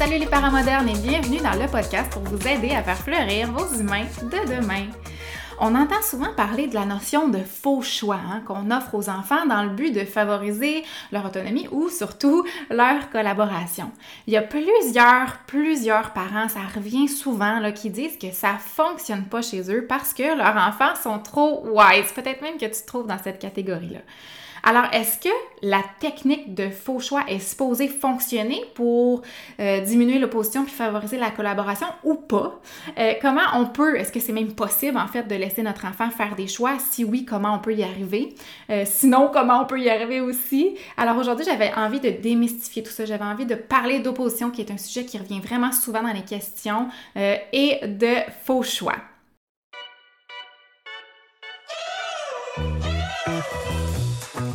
salut les parents modernes et bienvenue dans le podcast pour vous aider à faire fleurir vos humains de demain. On entend souvent parler de la notion de faux choix hein, qu'on offre aux enfants dans le but de favoriser leur autonomie ou surtout leur collaboration. Il y a plusieurs, plusieurs parents, ça revient souvent, qui disent que ça fonctionne pas chez eux parce que leurs enfants sont trop wise. Peut-être même que tu te trouves dans cette catégorie-là. Alors, est-ce que la technique de faux choix est supposée fonctionner pour euh, diminuer l'opposition puis favoriser la collaboration ou pas? Euh, comment on peut, est-ce que c'est même possible en fait de laisser notre enfant faire des choix? Si oui, comment on peut y arriver? Euh, sinon, comment on peut y arriver aussi? Alors aujourd'hui, j'avais envie de démystifier tout ça. J'avais envie de parler d'opposition qui est un sujet qui revient vraiment souvent dans les questions et de faux choix.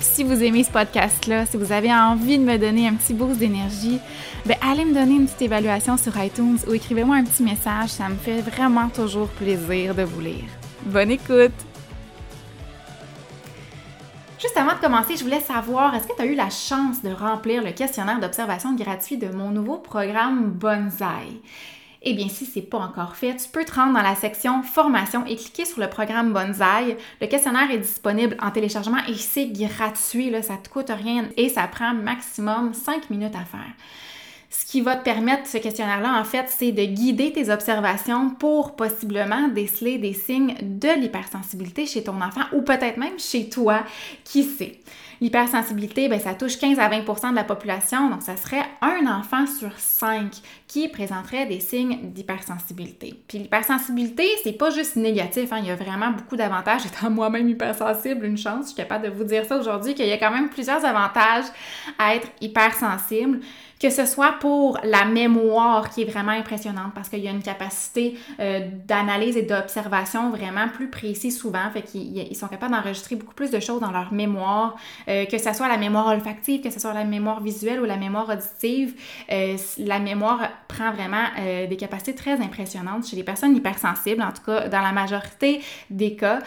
si vous aimez ce podcast-là, si vous avez envie de me donner un petit boost d'énergie, ben allez me donner une petite évaluation sur iTunes ou écrivez-moi un petit message. Ça me fait vraiment toujours plaisir de vous lire. Bonne écoute! Juste avant de commencer, je voulais savoir, est-ce que tu as eu la chance de remplir le questionnaire d'observation gratuit de mon nouveau programme Bonsai? Eh bien, si c'est pas encore fait, tu peux te rendre dans la section formation et cliquer sur le programme Bonsai. Le questionnaire est disponible en téléchargement et c'est gratuit, là, ça te coûte rien et ça prend maximum 5 minutes à faire. Ce qui va te permettre, ce questionnaire-là, en fait, c'est de guider tes observations pour possiblement déceler des signes de l'hypersensibilité chez ton enfant ou peut-être même chez toi, qui sait? L'hypersensibilité, ben, ça touche 15 à 20% de la population, donc ça serait un enfant sur cinq qui présenterait des signes d'hypersensibilité. Puis l'hypersensibilité, c'est pas juste négatif, hein, il y a vraiment beaucoup d'avantages. Étant moi-même hypersensible, une chance, je suis capable de vous dire ça aujourd'hui, qu'il y a quand même plusieurs avantages à être hypersensible que ce soit pour la mémoire qui est vraiment impressionnante parce qu'il y a une capacité euh, d'analyse et d'observation vraiment plus précise souvent, fait qu'ils sont capables d'enregistrer beaucoup plus de choses dans leur mémoire, euh, que ce soit la mémoire olfactive, que ce soit la mémoire visuelle ou la mémoire auditive, euh, la mémoire prend vraiment des capacités très impressionnantes chez les personnes hypersensibles, en tout cas dans la majorité des cas.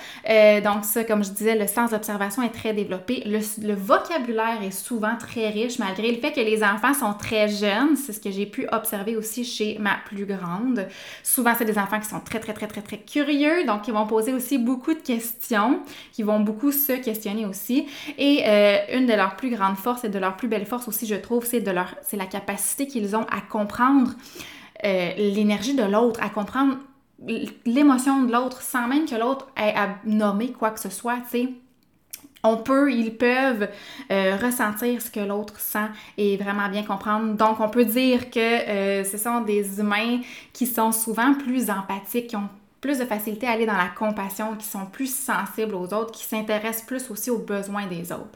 donc ça, comme je disais, le sens d'observation est très développé. Le, le vocabulaire est souvent très riche malgré le fait que les enfants sont très jeunes. C'est ce que j'ai pu observer aussi chez ma plus grande. Souvent, c'est des enfants qui sont très, très, très, très, très curieux, donc qui vont poser aussi beaucoup de questions, qui vont beaucoup se questionner aussi. Et euh, une de leurs plus grandes forces et de leurs plus belles forces aussi, je trouve, c'est de leur, c'est la capacité qu'ils ont à comprendre euh, l'énergie de l'autre, à comprendre l'émotion de l'autre sans même que l'autre ait à nommer quoi que ce soit, tu sais on peut, ils peuvent euh, ressentir ce que l'autre sent et vraiment bien comprendre. Donc, on peut dire que euh, ce sont des humains qui sont souvent plus empathiques, plus de facilité à aller dans la compassion, qui sont plus sensibles aux autres, qui s'intéressent plus aussi aux besoins des autres.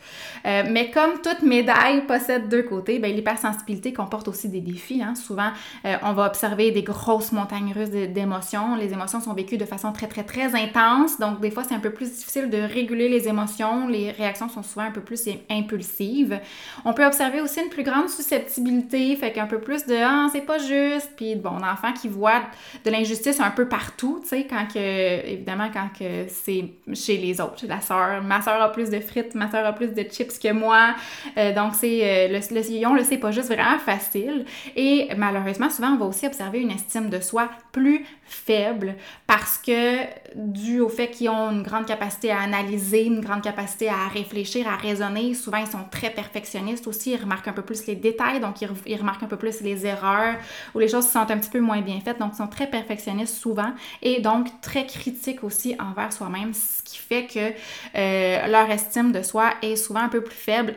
Euh, mais comme toute médaille possède deux côtés, ben, l'hypersensibilité comporte aussi des défis. Hein. Souvent, euh, on va observer des grosses montagnes russes d'émotions. Les émotions sont vécues de façon très, très, très intense. Donc, des fois, c'est un peu plus difficile de réguler les émotions. Les réactions sont souvent un peu plus impulsives. On peut observer aussi une plus grande susceptibilité, fait qu'un peu plus de « ah, c'est pas juste », puis bon, enfant qui voit de l'injustice un peu partout, quand que, évidemment, quand que c'est chez les autres, la sœur. Ma sœur a plus de frites, ma sœur a plus de chips que moi. Euh, donc, c'est, euh, le, le, on le sait pas juste vraiment facile. Et malheureusement, souvent, on va aussi observer une estime de soi plus faible parce que, dû au fait qu'ils ont une grande capacité à analyser, une grande capacité à réfléchir, à raisonner, souvent, ils sont très perfectionnistes aussi. Ils remarquent un peu plus les détails, donc ils, ils remarquent un peu plus les erreurs ou les choses qui sont un petit peu moins bien faites. Donc, ils sont très perfectionnistes souvent et donc très critiques aussi envers soi-même, ce qui fait que euh, leur estime de soi est souvent un peu plus faible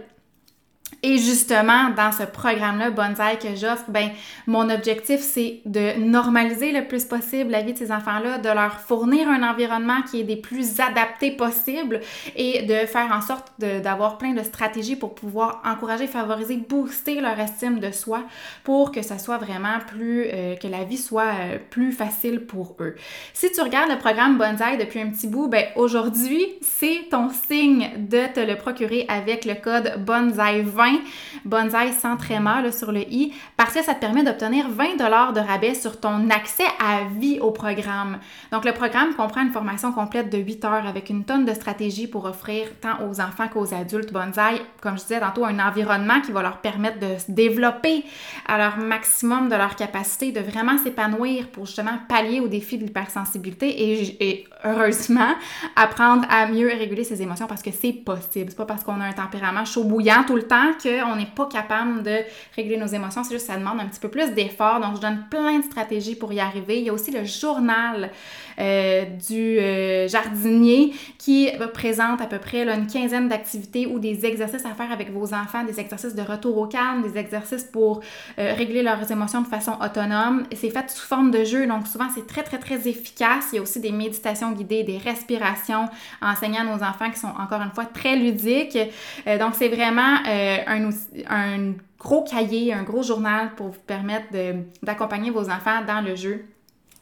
et justement, dans ce programme-là, Bonsai que j'offre, ben, mon objectif, c'est de normaliser le plus possible la vie de ces enfants-là, de leur fournir un environnement qui est des plus adaptés possible et de faire en sorte d'avoir plein de stratégies pour pouvoir encourager, favoriser, booster leur estime de soi pour que ça soit vraiment plus, euh, que la vie soit euh, plus facile pour eux. Si tu regardes le programme Bonsai depuis un petit bout, ben, aujourd'hui, c'est ton signe de te le procurer avec le code Bonsai 20 Bonsai sans tréma sur le i parce que ça te permet d'obtenir 20 de rabais sur ton accès à vie au programme. Donc le programme comprend une formation complète de 8 heures avec une tonne de stratégies pour offrir tant aux enfants qu'aux adultes Bonsai, comme je disais tantôt, un environnement qui va leur permettre de se développer à leur maximum de leur capacité, de vraiment s'épanouir pour justement pallier aux défis de l'hypersensibilité et, et heureusement apprendre à mieux réguler ses émotions parce que c'est possible. C'est pas parce qu'on a un tempérament chaud bouillant tout le temps qu'on n'est pas capable de réguler nos émotions. C'est juste que ça demande un petit peu plus d'effort. Donc, je donne plein de stratégies pour y arriver. Il y a aussi le journal euh, du euh, jardinier qui présente à peu près une quinzaine d'activités ou des exercices à faire avec vos enfants, des exercices de retour au calme, des exercices pour euh, régler leurs émotions de façon autonome. C'est fait sous forme de jeu, donc souvent c'est très très très efficace. Il y a aussi des méditations guidées, des respirations enseignant à nos enfants qui sont encore une fois très ludiques. donc c'est vraiment un, gros cahier, un gros journal pour vous permettre d'accompagner vos enfants dans le jeu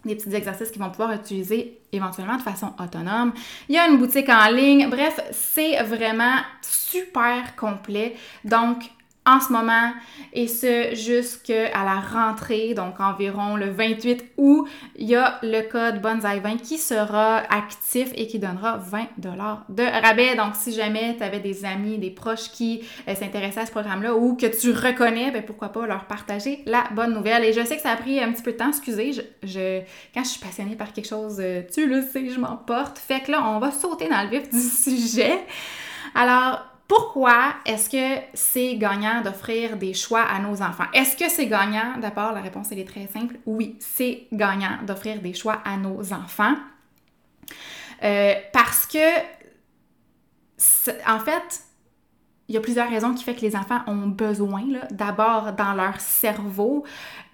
des petits exercices qu'ils vont pouvoir utiliser éventuellement de façon autonome. Il y a une boutique en ligne. Bref, c'est vraiment super complet. Donc, en ce moment et ce jusqu'à la rentrée, donc environ le 28 août, il y a le code Bonsai20 qui sera actif et qui donnera 20 dollars de rabais. Donc si jamais tu avais des amis, des proches qui euh, s'intéressaient à ce programme-là ou que tu reconnais, ben pourquoi pas leur partager la bonne nouvelle. Et je sais que ça a pris un petit peu de temps, excusez, je, quand je suis passionnée par quelque chose, euh, tu le sais, je m'emporte. Fait que là, on va sauter dans le vif du sujet. Alors, pourquoi est-ce que c'est gagnant d'offrir des choix à nos enfants? Est-ce que c'est gagnant? D'abord, la réponse est très simple. Oui, c'est gagnant d'offrir des choix à nos enfants. Euh, parce que, en fait, il y a plusieurs raisons qui font que les enfants ont besoin, d'abord dans leur cerveau.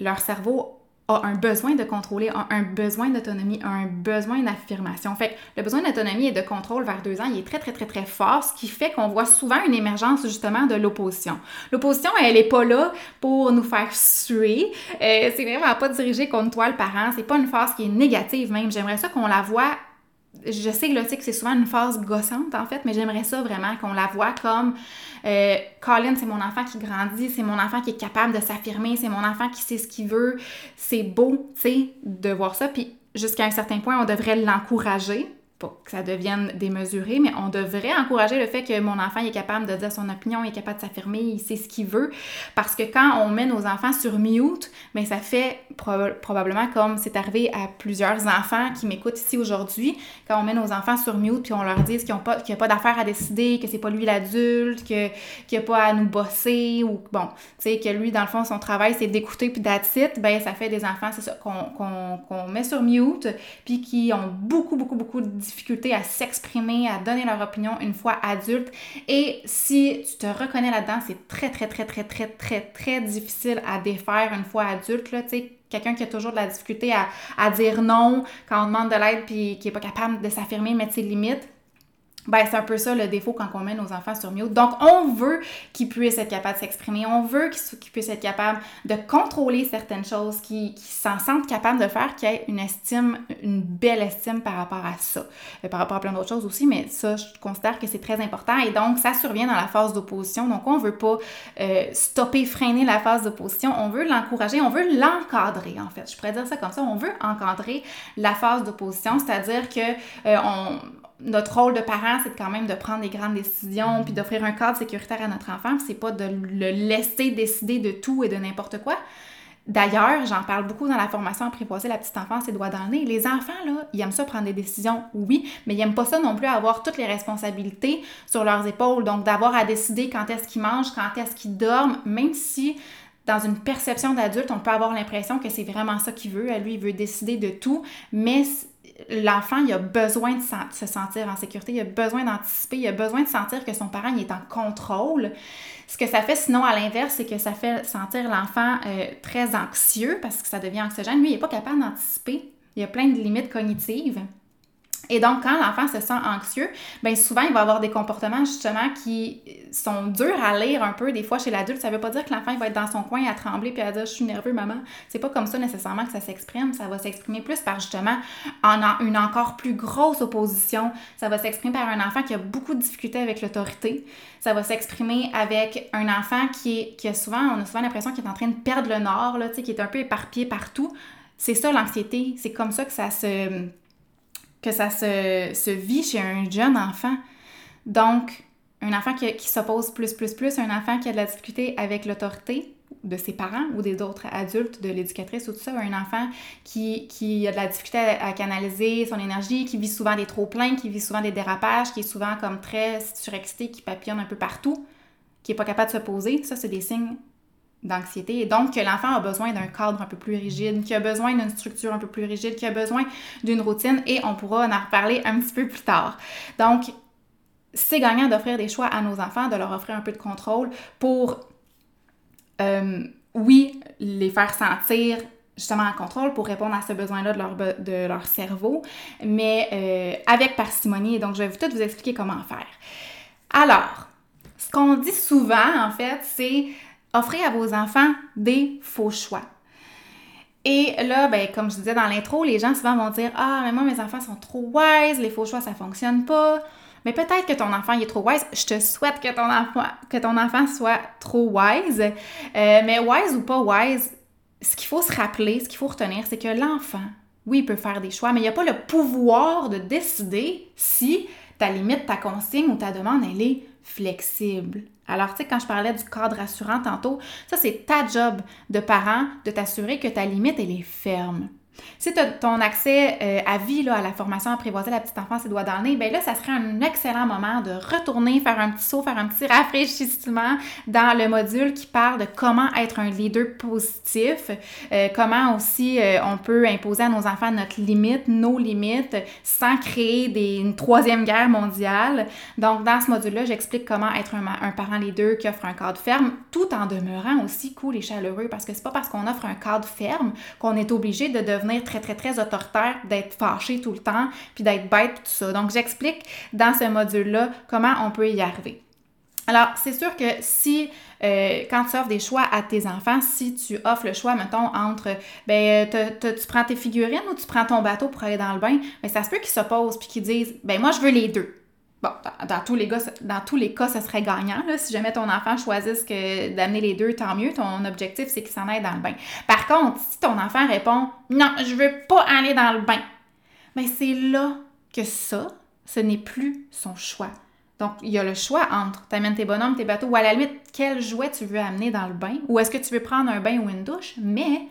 Leur cerveau un besoin de contrôler, un besoin d'autonomie, un besoin d'affirmation. Fait que le besoin d'autonomie et de contrôle vers deux ans, il est très, très, très, très fort, ce qui fait qu'on voit souvent une émergence justement de l'opposition. L'opposition, elle n'est pas là pour nous faire suer. Euh, c'est vraiment pas dirigé contre toi, le parent. C'est pas une phase qui est négative même. J'aimerais ça qu'on la voit je sais que là, que c'est souvent une phase gossante en fait, mais j'aimerais ça vraiment qu'on la voit comme euh, Colin, c'est mon enfant qui grandit, c'est mon enfant qui est capable de s'affirmer, c'est mon enfant qui sait ce qu'il veut. C'est beau, tu sais, de voir ça. Puis jusqu'à un certain point, on devrait l'encourager que ça devienne démesuré, mais on devrait encourager le fait que mon enfant est capable de dire son opinion, est capable de s'affirmer, il sait ce qu'il veut. Parce que quand on met nos enfants sur mute, bien, ça fait probablement comme c'est arrivé à plusieurs enfants qui m'écoutent ici aujourd'hui, quand on met nos enfants sur mute puis on leur dit qu'il n'y a pas, d'affaires à décider, que c'est pas lui l'adulte, qu'il n'y a pas à nous bosser, ou bon, tu sais, que lui, dans le fond, son travail, c'est d'écouter puis d'attitude, ben ça fait des enfants, c'est ça, qu'on met sur mute, puis qui ont beaucoup, beaucoup, beaucoup de difficulté à s'exprimer, à donner leur opinion une fois adulte. Et si tu te reconnais là-dedans, c'est très, très, très, très, très, très, très difficile à défaire une fois adulte. Là, tu sais, quelqu'un qui a toujours de la difficulté à, dire non quand on demande de l'aide puis qui n'est pas capable de s'affirmer, mettre ses limites ben, c'est un peu ça le défaut quand on met nos enfants sur mute. Donc, on veut qu'ils puissent être capables de s'exprimer, on veut qu'ils puissent être capables de contrôler certaines choses, qu'ils s'en sentent capables de faire, qu'il y ait une estime, une belle estime par rapport à ça. Euh, par rapport à plein d'autres choses aussi, mais ça, je considère que c'est très important. Et donc, ça survient dans la phase d'opposition. Donc, on veut pas euh, stopper, freiner la phase d'opposition. On veut l'encourager, on veut l'encadrer, en fait. Je pourrais dire ça comme ça. On veut encadrer la phase d'opposition, c'est-à-dire que euh, on notre rôle de parent, c'est quand même de prendre des grandes décisions puis d'offrir un cadre sécuritaire à notre enfant, c'est pas de le laisser décider de tout et de n'importe quoi. D'ailleurs, j'en parle beaucoup dans la formation Apprivoiser la petite enfance et doigts dans le nez. Les enfants, là, ils aiment ça prendre des décisions, oui, mais ils n'aiment pas ça non plus avoir toutes les responsabilités sur leurs épaules. Donc, d'avoir à décider quand est-ce qu'ils mangent, quand est-ce qu'ils dorment, même si dans une perception d'adulte, on peut avoir l'impression que c'est vraiment ça qu'il veut. Lui, il veut décider de tout, mais l'enfant, il a besoin de se sentir en sécurité, il a besoin d'anticiper, il a besoin de sentir que son parent est en contrôle. Ce que ça fait sinon à l'inverse, c'est que ça fait sentir l'enfant euh, très anxieux parce que ça devient anxiogène. Lui, il n'est pas capable d'anticiper. Il y a plein de limites cognitives. Et donc, quand l'enfant se sent anxieux, bien souvent, il va avoir des comportements justement qui sont durs à lire un peu des fois chez l'adulte. Ça ne veut pas dire que l'enfant va être dans son coin à trembler puis à dire je suis nerveux, maman. C'est pas comme ça nécessairement que ça s'exprime. Ça va s'exprimer plus par justement en une encore plus grosse opposition. Ça va s'exprimer par un enfant qui a beaucoup de difficultés avec l'autorité. Ça va s'exprimer avec un enfant qui, est, qui a souvent, on a souvent l'impression qu'il est en train de perdre le nord, là, qui est un peu éparpillé partout. C'est ça l'anxiété. C'est comme ça que ça se que ça se, vit chez un jeune enfant. Donc, un enfant qui, s'oppose plus, plus, plus, un enfant qui a de la difficulté avec l'autorité de ses parents ou des autres adultes, de l'éducatrice ou tout ça, un enfant qui, qui, a de la difficulté à, canaliser son énergie, qui vit souvent des trop-pleins, qui vit souvent des dérapages, qui est souvent comme très surexcité, qui papillonne un peu partout, qui n'est pas capable de se poser, ça, c'est des signes d'anxiété. Et donc, que l'enfant a besoin d'un cadre un peu plus rigide, qui a besoin d'une structure un peu plus rigide, qui a besoin d'une routine, et on pourra en reparler un petit peu plus tard. Donc, c'est gagnant d'offrir des choix à nos enfants, de leur offrir un peu de contrôle pour, euh, oui, les faire sentir justement en contrôle pour répondre à ce besoin-là de leur, de leur cerveau, mais euh, avec parcimonie. Donc, je vais tout vous expliquer comment faire. Alors, ce qu'on dit souvent, en fait, c'est offrez à vos enfants des faux choix. Et là, ben, comme je disais dans l'intro, les gens souvent vont dire Ah, mais moi, mes enfants sont trop wise, les faux choix, ça fonctionne pas. Mais peut-être que ton enfant est trop wise. Je te souhaite que ton enfant, soit trop wise. Euh, mais wise ou pas wise, ce qu'il faut se rappeler, ce qu'il faut retenir, c'est que l'enfant, oui, il peut faire des choix, mais il n'a pas le pouvoir de décider si ta limite, ta consigne ou ta demande, elle est flexible. Alors, tu sais, quand je parlais du cadre rassurant tantôt, ça, c'est ta job de parent de t'assurer que ta limite, elle est ferme. Si ton accès euh, à vie là, à la formation apprivoiser la petite enfance et doigts dans le bien là, ça serait un excellent moment de retourner, faire un petit saut, faire un petit rafraîchissement dans le module qui parle de comment être un leader positif, euh, comment aussi euh, on peut imposer à nos enfants notre limite, nos limites, sans créer des, une troisième guerre mondiale. Donc, dans ce module-là, j'explique comment être un, un parent leader qui offre un cadre ferme, tout en demeurant aussi cool et chaleureux, parce que c'est pas parce qu'on offre un cadre ferme qu'on est obligé de devenir très, très, très autoritaire, d'être fâché tout le temps, puis d'être bête, tout ça. Donc, j'explique dans ce module-là comment on peut y arriver. Alors, c'est sûr que si, euh, quand tu offres des choix à tes enfants, si tu offres le choix, mettons, entre, ben, tu prends tes figurines ou tu prends ton bateau pour aller dans le bain, ben, ça se peut qu'ils s'opposent puis qu'ils disent, ben, moi, je veux les deux. Bon, dans, tous les cas, dans tous les cas, ce serait gagnant. Si jamais ton enfant choisisse d'amener les deux, tant mieux. Ton objectif, c'est qu'il s'en aille dans le bain. Par contre, si ton enfant répond Non, je veux pas aller dans le bain, bien c'est là que ça, ce n'est plus son choix. Donc, il y a le choix entre t'amènes tes bonhommes, tes bateaux, ou à la limite, quel jouet tu veux amener dans le bain, ou est-ce que tu veux prendre un bain ou une douche, mais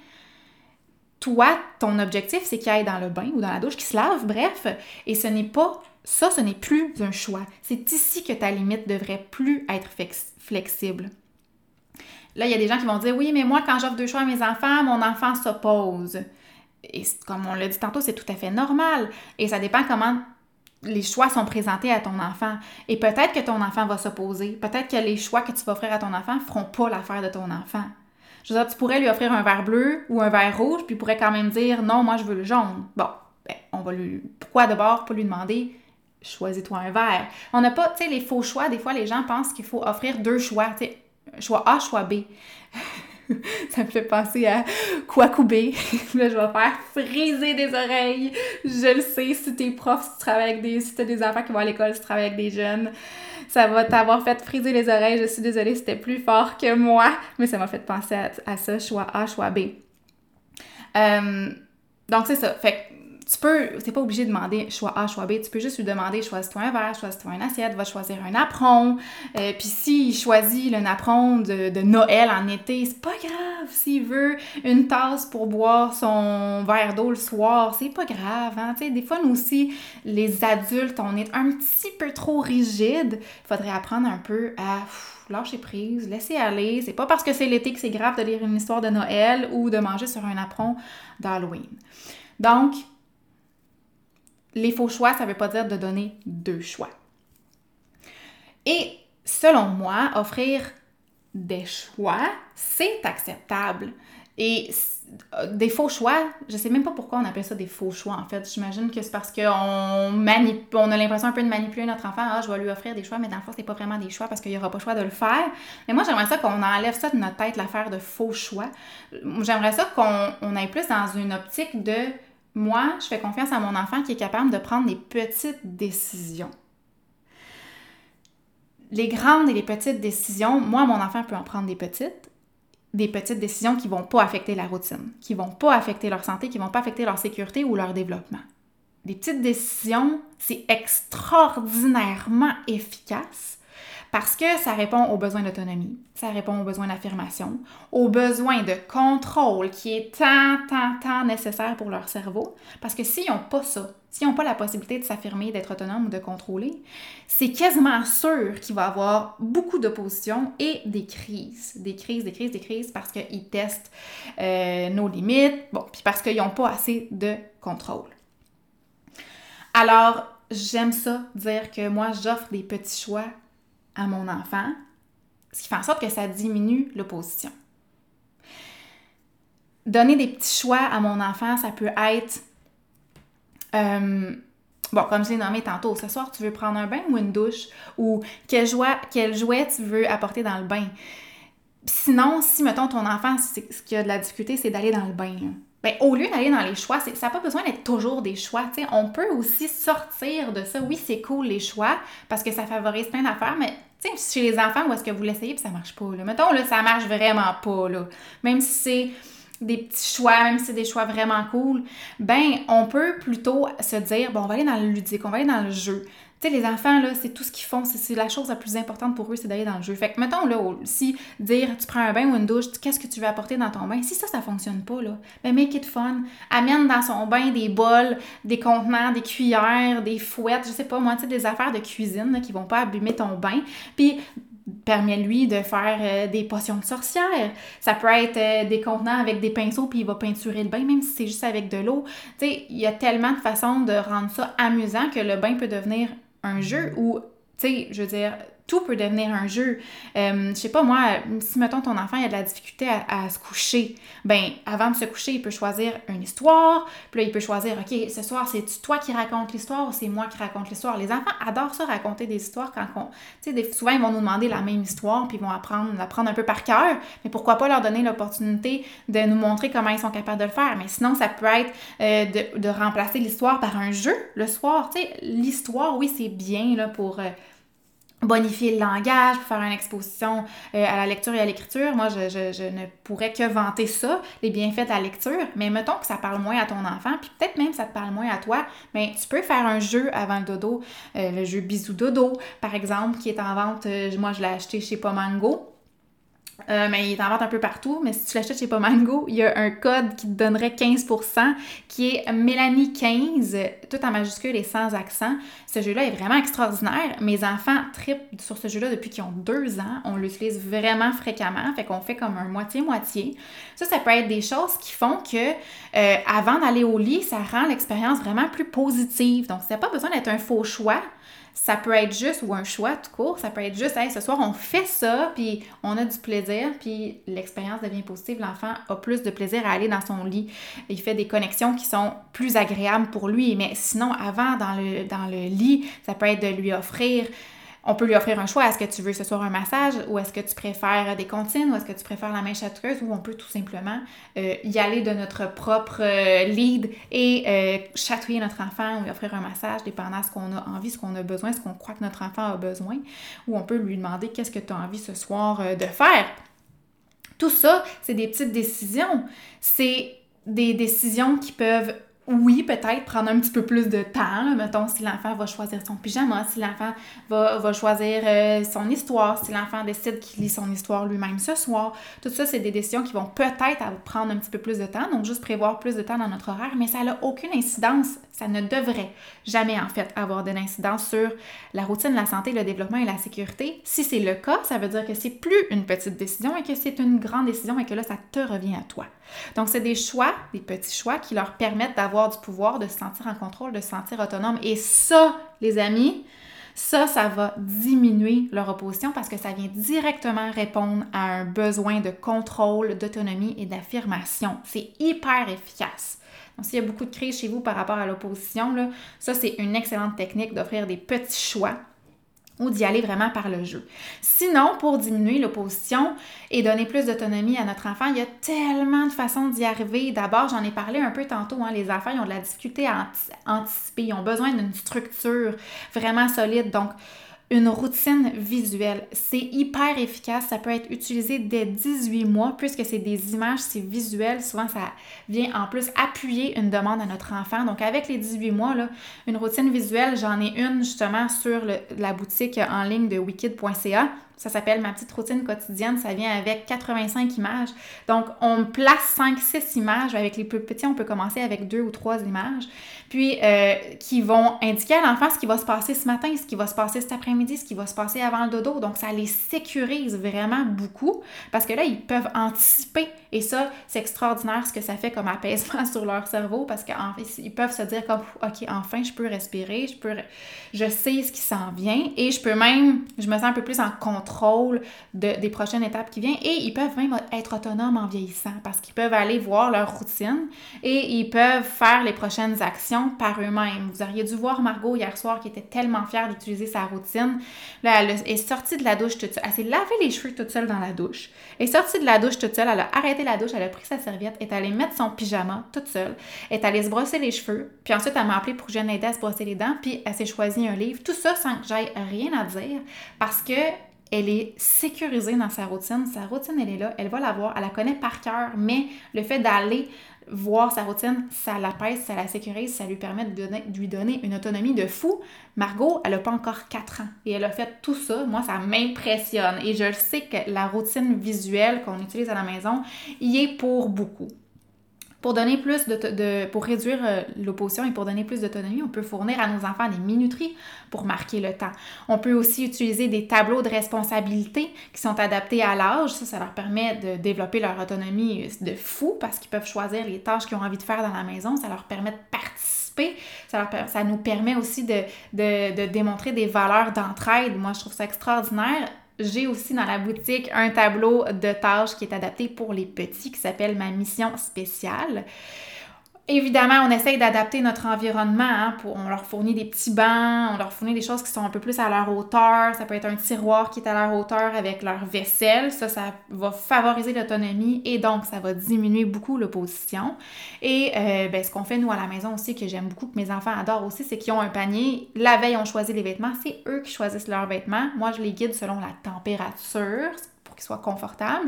toi, ton objectif, c'est qu'il aille dans le bain ou dans la douche, qu'il se lave, bref, et ce n'est pas ça, ce n'est plus un choix. C'est ici que ta limite devrait plus être flexible. Là, il y a des gens qui vont dire Oui, mais moi, quand j'offre deux choix à mes enfants, mon enfant s'oppose. Et comme on l'a dit tantôt, c'est tout à fait normal. Et ça dépend comment les choix sont présentés à ton enfant. Et peut-être que ton enfant va s'opposer. Peut-être que les choix que tu vas offrir à ton enfant ne feront pas l'affaire de ton enfant. Je veux dire, tu pourrais lui offrir un verre bleu ou un verre rouge, puis il pourrait quand même dire non, moi je veux le jaune. Bon, ben, on va lui. Pourquoi d'abord pas lui demander choisis-toi un verre. On n'a pas, tu sais, les faux choix. Des fois, les gens pensent qu'il faut offrir deux choix, tu sais, choix A, choix B. ça me fait penser à quoi couper. là, je vais faire friser des oreilles. Je le sais, si t'es prof, si tu travailles avec des. Si t'as des enfants qui vont à l'école, si tu travailles avec des jeunes, ça va t'avoir fait friser les oreilles. Je suis désolée, c'était plus fort que moi, mais ça m'a fait penser à, ça, choix A, choix B. Euh, donc, c'est ça. Fait tu peux, c'est pas obligé de demander choix A, choix B, tu peux juste lui demander choisis-toi un verre, choisis-toi une assiette, va choisir un napperon. Euh, puis s'il choisit le napperon de, de Noël en été, c'est pas grave. S'il veut une tasse pour boire son verre d'eau le soir, c'est pas grave. Hein? sais, des fois, nous aussi, les adultes, on est un petit peu trop rigide. Il faudrait apprendre un peu à lâcher prise, laisser aller. C'est pas parce que c'est l'été que c'est grave de lire une histoire de Noël ou de manger sur un napperon d'Halloween. Donc, les faux choix, ça ne veut pas dire de donner deux choix. Et selon moi, offrir des choix, c'est acceptable. Et euh, des faux choix, je sais même pas pourquoi on appelle ça des faux choix en fait. J'imagine que c'est parce qu'on on a l'impression un peu de manipuler notre enfant. Ah, je vais lui offrir des choix, mais dans le fond, c'est pas vraiment des choix parce qu'il n'y aura pas le choix de le faire. Mais moi, j'aimerais ça qu'on enlève ça de notre tête, l'affaire de faux choix. J'aimerais ça qu'on on aille plus dans une optique de moi, je fais confiance à mon enfant qui est capable de prendre des petites décisions. Les grandes et les petites décisions, moi, mon enfant peut en prendre des petites, des petites décisions qui ne vont pas affecter la routine, qui ne vont pas affecter leur santé, qui ne vont pas affecter leur sécurité ou leur développement. Des petites décisions, c'est extraordinairement efficace parce que ça répond aux besoins d'autonomie, ça répond aux besoins d'affirmation, aux besoins de contrôle qui est tant, tant, tant nécessaire pour leur cerveau. Parce que s'ils n'ont pas ça, s'ils n'ont pas la possibilité de s'affirmer, d'être autonome ou de contrôler, c'est quasiment sûr qu'il va avoir beaucoup d'opposition et des crises. Des crises, des crises, des crises parce qu'ils testent euh, nos limites, bon, puis parce qu'ils n'ont pas assez de contrôle. Alors, j'aime ça, dire que moi, j'offre des petits choix à mon enfant, ce qui fait en sorte que ça diminue l'opposition. Donner des petits choix à mon enfant, ça peut être, euh, bon, comme je l'ai nommé tantôt, ce soir, tu veux prendre un bain ou une douche, ou quel jouet, quel jouet tu veux apporter dans le bain? Sinon, si, mettons, ton enfant, ce qui a de la difficulté, c'est d'aller dans le bain. Bien, au lieu d'aller dans les choix, ça n'a pas besoin d'être toujours des choix. On peut aussi sortir de ça. Oui, c'est cool les choix parce que ça favorise plein d'affaires, mais chez les enfants, où est-ce que vous l'essayez et ça marche pas? Là? Mettons, là, ça marche vraiment pas. Là. Même si c'est des petits choix, même si c'est des choix vraiment cool, ben on peut plutôt se dire, bon, on va aller dans le ludique, on va aller dans le jeu. Tu sais, les enfants, là, c'est tout ce qu'ils font. C'est la chose la plus importante pour eux, c'est d'aller dans le jeu. Fait que, mettons, là, si dire, tu prends un bain ou une douche, qu'est-ce que tu veux apporter dans ton bain? Si ça, ça fonctionne pas, là, ben make it fun. Amène dans son bain des bols, des contenants, des cuillères, des fouettes, je sais pas, moi, tu sais, des affaires de cuisine, là, qui vont pas abîmer ton bain. Puis, permet-lui de faire euh, des potions de sorcière. Ça peut être euh, des contenants avec des pinceaux puis il va peinturer le bain même si c'est juste avec de l'eau. Il y a tellement de façons de rendre ça amusant que le bain peut devenir un jeu ou tu sais, je veux dire, tout peut devenir un jeu. Euh, je sais pas, moi, si mettons ton enfant a de la difficulté à, se coucher, ben avant de se coucher, il peut choisir une histoire, puis là, il peut choisir, OK, ce soir, c'est toi qui racontes l'histoire ou c'est moi qui raconte l'histoire? Les enfants adorent ça, raconter des histoires quand on. Tu sais, souvent, ils vont nous demander la même histoire, puis ils vont apprendre, l'apprendre un peu par cœur, mais pourquoi pas leur donner l'opportunité de nous montrer comment ils sont capables de le faire? Mais sinon, ça peut être euh, de, de, remplacer l'histoire par un jeu le soir. Tu sais, l'histoire, oui, c'est bien là, pour. Euh, bonifier le langage, faire une exposition euh, à la lecture et à l'écriture. Moi, je, ne pourrais que vanter ça, les bienfaits de la lecture, mais mettons que ça parle moins à ton enfant, puis peut-être même ça te parle moins à toi, mais tu peux faire un jeu avant le dodo, euh, le jeu Bisou Dodo, par exemple, qui est en vente, euh, moi je l'ai acheté chez Pomango. Euh, mais il est en vente un peu partout. Mais si tu l'achètes chez Pomango, il y a un code qui te donnerait 15% qui est Mélanie15, tout en majuscule et sans accent. Ce jeu-là est vraiment extraordinaire. Mes enfants tripent sur ce jeu-là depuis qu'ils ont deux ans. On l'utilise vraiment fréquemment. Fait qu'on fait comme un moitié-moitié. Ça, ça peut être des choses qui font que euh, avant d'aller au lit, ça rend l'expérience vraiment plus positive. Donc, n'a pas besoin d'être un faux choix. Ça peut être juste, ou un choix tout court, ça peut être juste, hey, ce soir on fait ça, puis on a du plaisir, puis l'expérience devient positive, l'enfant a plus de plaisir à aller dans son lit. Il fait des connexions qui sont plus agréables pour lui, mais sinon, avant, dans le, dans le lit, ça peut être de lui offrir on peut lui offrir un choix. Est-ce que tu veux ce soir un massage ou est-ce que tu préfères des comptines ou est-ce que tu préfères la main chatouilleuse ou on peut tout simplement euh, y aller de notre propre euh, lead et euh, chatouiller notre enfant ou lui offrir un massage dépendant de ce qu'on a envie, ce qu'on a besoin, ce qu'on croit que notre enfant a besoin. Ou on peut lui demander qu'est-ce que tu as envie ce soir de faire. Tout ça, c'est des petites décisions. C'est des décisions qui peuvent oui, peut-être prendre un petit peu plus de temps. Mettons, si l'enfant va choisir son pyjama, si l'enfant va, choisir euh, son histoire, si l'enfant décide qu'il lit son histoire lui-même ce soir. Tout ça, c'est des décisions qui vont peut-être prendre un petit peu plus de temps. Donc, juste prévoir plus de temps dans notre horaire, mais ça n'a aucune incidence. Ça ne devrait jamais, en fait, avoir de l'incidence sur la routine, la santé, le développement et la sécurité. Si c'est le cas, ça veut dire que c'est plus une petite décision et que c'est une grande décision et que là, ça te revient à toi. Donc, c'est des choix, des petits choix qui leur permettent d'avoir du pouvoir, de se sentir en contrôle, de se sentir autonome. Et ça, les amis, ça, ça va diminuer leur opposition parce que ça vient directement répondre à un besoin de contrôle, d'autonomie et d'affirmation. C'est hyper efficace. Donc, s'il y a beaucoup de crises chez vous par rapport à l'opposition, ça, c'est une excellente technique d'offrir des petits choix ou d'y aller vraiment par le jeu. Sinon, pour diminuer l'opposition et donner plus d'autonomie à notre enfant, il y a tellement de façons d'y arriver. D'abord, j'en ai parlé un peu tantôt, hein, les enfants ils ont de la difficulté à anticiper, ils ont besoin d'une structure vraiment solide. Donc, une routine visuelle. C'est hyper efficace. Ça peut être utilisé dès 18 mois puisque c'est des images, c'est visuel. Souvent, ça vient en plus appuyer une demande à notre enfant. Donc, avec les 18 mois, là, une routine visuelle, j'en ai une justement sur la boutique en ligne de wicked.ca. Ça s'appelle Ma petite routine quotidienne. Ça vient avec 85 images. Donc, on place 5-6 images. Avec les plus petits, on peut commencer avec deux ou trois images. Puis, euh, qui vont indiquer à l'enfant ce qui va se passer ce matin, ce qui va se passer cet après-midi, ce qui va se passer avant le dodo. Donc, ça les sécurise vraiment beaucoup parce que là, ils peuvent anticiper. Et ça, c'est extraordinaire ce que ça fait comme apaisement sur leur cerveau parce qu'ils peuvent se dire comme, OK, enfin, je peux respirer, je peux, je sais ce qui s'en vient et je peux même, je me sens un peu plus en contrôle des prochaines étapes qui viennent et ils peuvent même être autonomes en vieillissant parce qu'ils peuvent aller voir leur routine et ils peuvent faire les prochaines actions par eux-mêmes. Vous auriez dû voir Margot hier soir qui était tellement fière d'utiliser sa routine. Là, elle est sortie de la douche toute seule. Elle s'est lavé les cheveux toute seule dans la douche. Elle est sortie de la douche toute seule. Elle a arrêté la douche. Elle a pris sa serviette. Elle est allée mettre son pyjama toute seule. Elle est allée se brosser les cheveux. Puis ensuite, elle m'a appelé pour que je l'aide à se brosser les dents. Puis elle s'est choisi un livre. Tout ça sans que j'aille rien à dire parce que elle est sécurisée dans sa routine. Sa routine, elle est là, elle va la voir, elle la connaît par cœur, mais le fait d'aller voir sa routine, ça l'apaise, ça la sécurise, ça lui permet de, lui donner une autonomie de fou. Margot, elle n'a pas encore 4 ans et elle a fait tout ça. Moi, ça m'impressionne et je sais que la routine visuelle qu'on utilise à la maison y est pour beaucoup. Pour donner plus de, pour réduire euh, l'opposition et pour donner plus d'autonomie, on peut fournir à nos enfants des minuteries pour marquer le temps. On peut aussi utiliser des tableaux de responsabilité qui sont adaptés à l'âge. Ça, ça leur permet de développer leur autonomie de fou parce qu'ils peuvent choisir les tâches qu'ils ont envie de faire dans la maison. Ça leur permet de participer. Ça, leur, ça nous permet aussi de, de démontrer des valeurs d'entraide. Moi, je trouve ça extraordinaire j'ai aussi dans la boutique un tableau de tâches qui est adapté pour les petits qui s'appelle ma mission spéciale. Évidemment, on essaye d'adapter notre environnement. Hein, pour, on leur fournit des petits bancs, on leur fournit des choses qui sont un peu plus à leur hauteur. Ça peut être un tiroir qui est à leur hauteur avec leur vaisselle. Ça, ça va favoriser l'autonomie et donc ça va diminuer beaucoup l'opposition. Et euh, ben, ce qu'on fait nous à la maison aussi, que j'aime beaucoup, que mes enfants adorent aussi, c'est qu'ils ont un panier. La veille, on choisit les vêtements. C'est eux qui choisissent leurs vêtements. Moi, je les guide selon la température qu'ils soient confortables.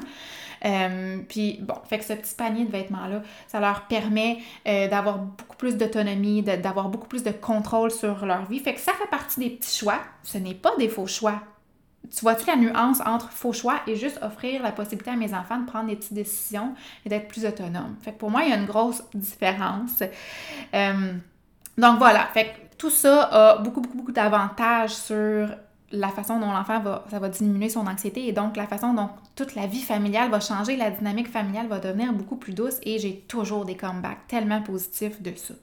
Euh, puis bon, fait que ce petit panier de vêtements-là, ça leur permet euh, d'avoir beaucoup plus d'autonomie, d'avoir beaucoup plus de contrôle sur leur vie. Fait que ça fait partie des petits choix. Ce n'est pas des faux choix. Tu vois-tu la nuance entre faux choix et juste offrir la possibilité à mes enfants de prendre des petites décisions et d'être plus autonomes? Fait que pour moi, il y a une grosse différence. Euh, donc voilà, fait que tout ça a beaucoup, beaucoup, beaucoup d'avantages sur la façon dont l'enfant va, ça va diminuer son anxiété et donc la façon dont toute la vie familiale va changer, la dynamique familiale va devenir beaucoup plus douce et j'ai toujours des comebacks tellement positifs de ça.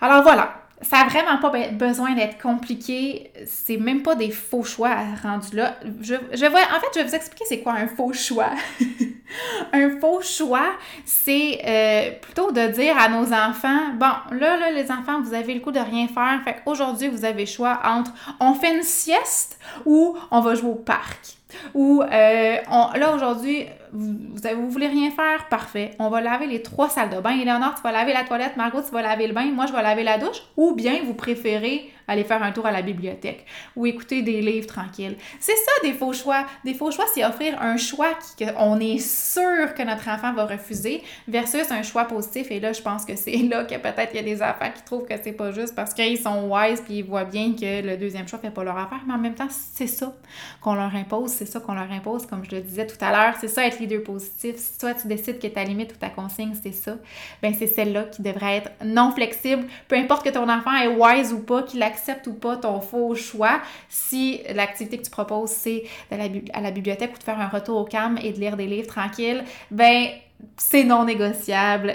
Alors voilà, ça n'a vraiment pas besoin d'être compliqué. C'est même pas des faux choix rendus là. Je, je vais, en fait, je vais vous expliquer c'est quoi un faux choix. un faux choix, c'est euh, plutôt de dire à nos enfants, bon, là, là, les enfants, vous avez le coup de rien faire. Fait qu'aujourd'hui, vous avez le choix entre on fait une sieste ou on va jouer au parc. Ou euh, là aujourd'hui, vous, vous, voulez rien faire, parfait. On va laver les trois salles de bain. Éléonore, tu vas laver la toilette, Margot, tu vas laver le bain, moi je vais laver la douche. Ou bien vous préférez aller faire un tour à la bibliothèque ou écouter des livres tranquilles. C'est ça des faux choix. Des faux choix, c'est offrir un choix qu'on est sûr que notre enfant va refuser versus un choix positif. Et là, je pense que c'est là que peut-être il y a des enfants qui trouvent que c'est pas juste parce qu'ils sont wise puis ils voient bien que le deuxième choix fait pas leur affaire. Mais en même temps, c'est ça qu'on leur impose, c'est ça qu'on leur impose, comme je le disais tout à l'heure. C'est ça être leader positif. Si toi, tu décides que ta limite ou ta consigne, c'est ça, ben c'est celle-là qui devrait être non flexible. Peu importe que ton enfant est wise ou pas, qu'il accepte ou pas ton faux choix, si l'activité que tu proposes, c'est d'aller à la bibliothèque ou de faire un retour au calme et de lire des livres tranquilles, ben c'est non négociable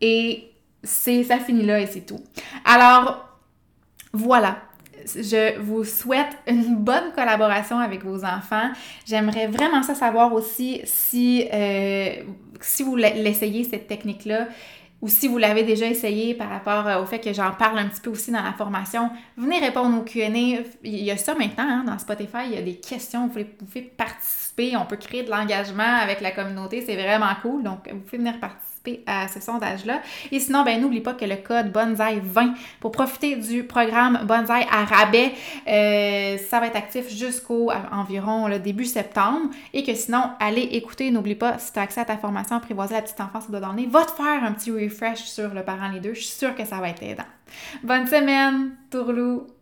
et c'est ça finit là et c'est tout. Alors voilà, je vous souhaite une bonne collaboration avec vos enfants. J'aimerais vraiment ça savoir aussi si, euh, si vous l'essayez, cette technique-là, ou si vous l'avez déjà essayé par rapport euh, au fait que j'en parle un petit peu aussi dans la formation, venez répondre au Q&A. Il y a ça maintenant, hein, dans Spotify, il y a des questions, vous pouvez participer, on peut créer de l'engagement avec la communauté, c'est vraiment cool, donc vous pouvez venir participer à ce sondage-là. Et sinon, ben n'oublie pas que le code Bonsaï 20 pour profiter du programme Bonsaï à rabais, euh, ça va être actif jusqu'au environ le début septembre. Et que sinon, allez écouter, n'oublie pas, si tu as accès à ta formation apprivoiser la petite enfance de donner, va te faire un petit refresh sur le parent les deux. Je suis sûre que ça va être aidant. Bonne semaine, Tourlou!